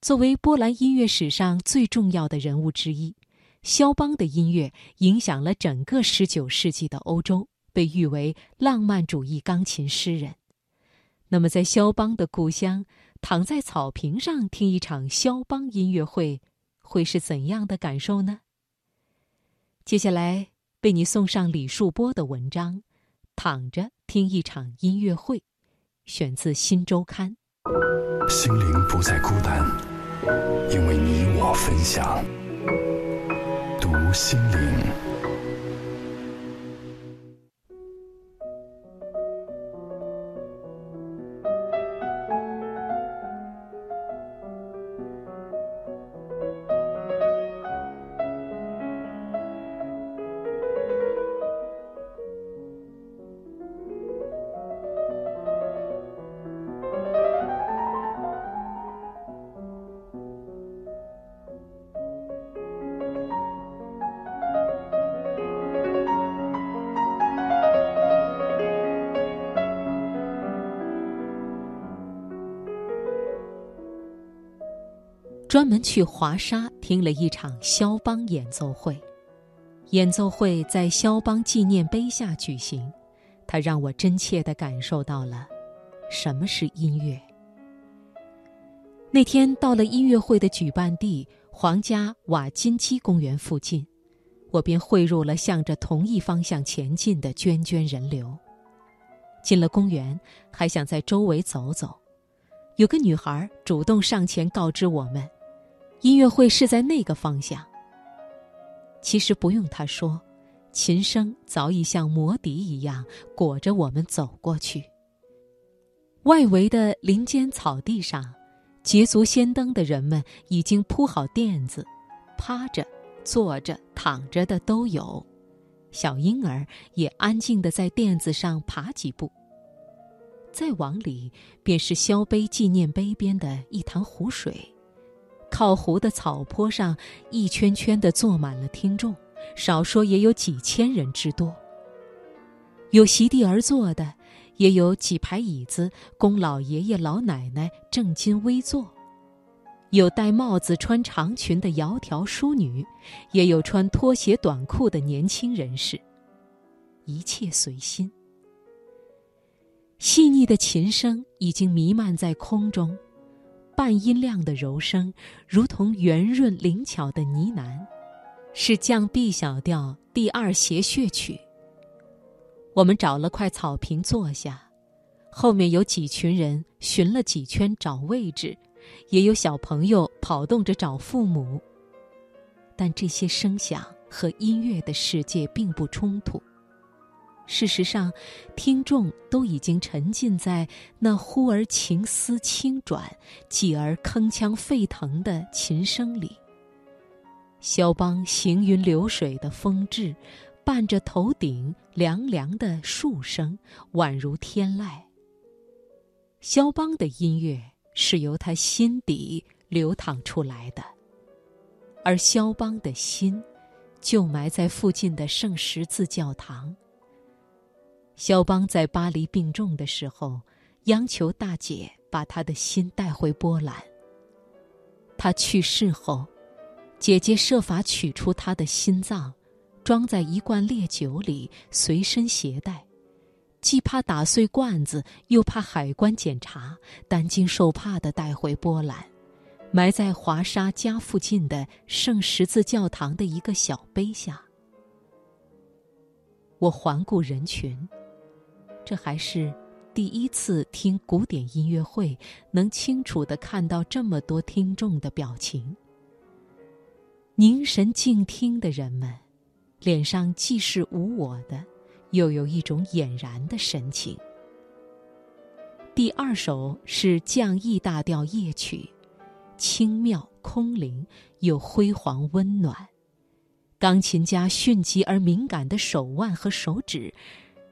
作为波兰音乐史上最重要的人物之一，肖邦的音乐影响了整个19世纪的欧洲，被誉为浪漫主义钢琴诗人。那么，在肖邦的故乡，躺在草坪上听一场肖邦音乐会，会是怎样的感受呢？接下来被你送上李树波的文章《躺着听一场音乐会》，选自《新周刊》。心灵不再孤单，因为你我分享。读心灵。专门去华沙听了一场肖邦演奏会，演奏会在肖邦纪念碑下举行，它让我真切地感受到了什么是音乐。那天到了音乐会的举办地皇家瓦金基公园附近，我便汇入了向着同一方向前进的涓涓人流。进了公园，还想在周围走走，有个女孩主动上前告知我们。音乐会是在那个方向。其实不用他说，琴声早已像魔笛一样裹着我们走过去。外围的林间草地上，捷足先登的人们已经铺好垫子，趴着、坐着、躺着的都有。小婴儿也安静地在垫子上爬几步。再往里，便是肖碑纪念碑边的一潭湖水。靠湖的草坡上，一圈圈的坐满了听众，少说也有几千人之多。有席地而坐的，也有几排椅子供老爷爷老奶奶正襟危坐；有戴帽子、穿长裙的窈窕淑女，也有穿拖鞋短裤的年轻人士。一切随心。细腻的琴声已经弥漫在空中。半音量的柔声，如同圆润灵巧的呢喃，是降 B 小调第二谐谑曲。我们找了块草坪坐下，后面有几群人寻了几圈找位置，也有小朋友跑动着找父母。但这些声响和音乐的世界并不冲突。事实上，听众都已经沉浸在那忽而情思轻转，继而铿锵沸腾的琴声里。肖邦行云流水的风致，伴着头顶凉凉的树声，宛如天籁。肖邦的音乐是由他心底流淌出来的，而肖邦的心，就埋在附近的圣十字教堂。肖邦在巴黎病重的时候，央求大姐把他的心带回波兰。他去世后，姐姐设法取出他的心脏，装在一罐烈酒里，随身携带，既怕打碎罐子，又怕海关检查，担惊受怕地带回波兰，埋在华沙家附近的圣十字教堂的一个小碑下。我环顾人群。这还是第一次听古典音乐会，能清楚的看到这么多听众的表情。凝神静听的人们，脸上既是无我的，又有一种俨然的神情。第二首是降 E 大调夜曲，轻妙空灵又辉煌温暖，钢琴家迅疾而敏感的手腕和手指。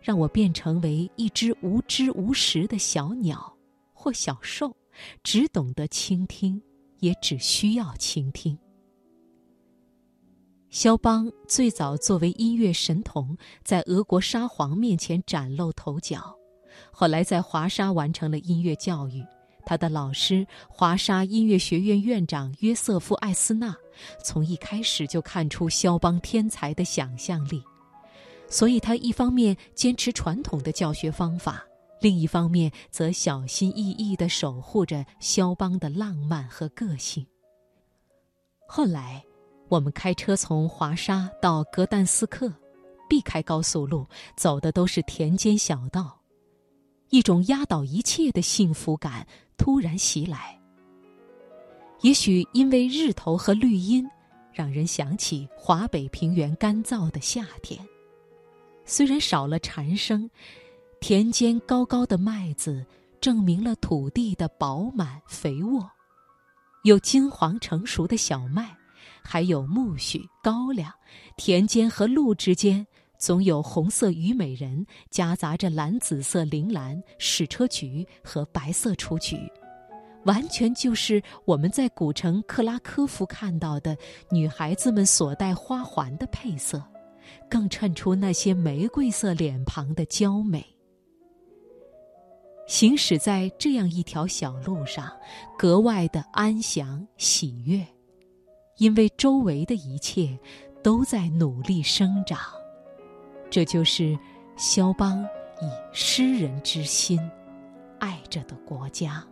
让我变成为一只无知无识的小鸟或小兽，只懂得倾听，也只需要倾听。肖邦最早作为音乐神童，在俄国沙皇面前崭露头角，后来在华沙完成了音乐教育，他的老师华沙音乐学院院长约瑟夫·艾斯纳，从一开始就看出肖邦天才的想象力，所以他一方面坚持传统的教学方法，另一方面则小心翼翼地守护着肖邦的浪漫和个性。后来，我们开车从华沙到格但斯克，避开高速路，走的都是田间小道，一种压倒一切的幸福感。突然袭来，也许因为日头和绿荫，让人想起华北平原干燥的夏天。虽然少了蝉声，田间高高的麦子证明了土地的饱满肥沃，有金黄成熟的小麦，还有苜蓿、高粱。田间和路之间，总有红色虞美人夹杂着蓝紫色铃兰、矢车菊和白色雏菊，完全就是我们在古城克拉科夫看到的女孩子们所戴花环的配色，更衬出那些玫瑰色脸庞的娇美。行驶在这样一条小路上，格外的安详喜悦，因为周围的一切都在努力生长。这就是肖邦以诗人之心爱着的国家。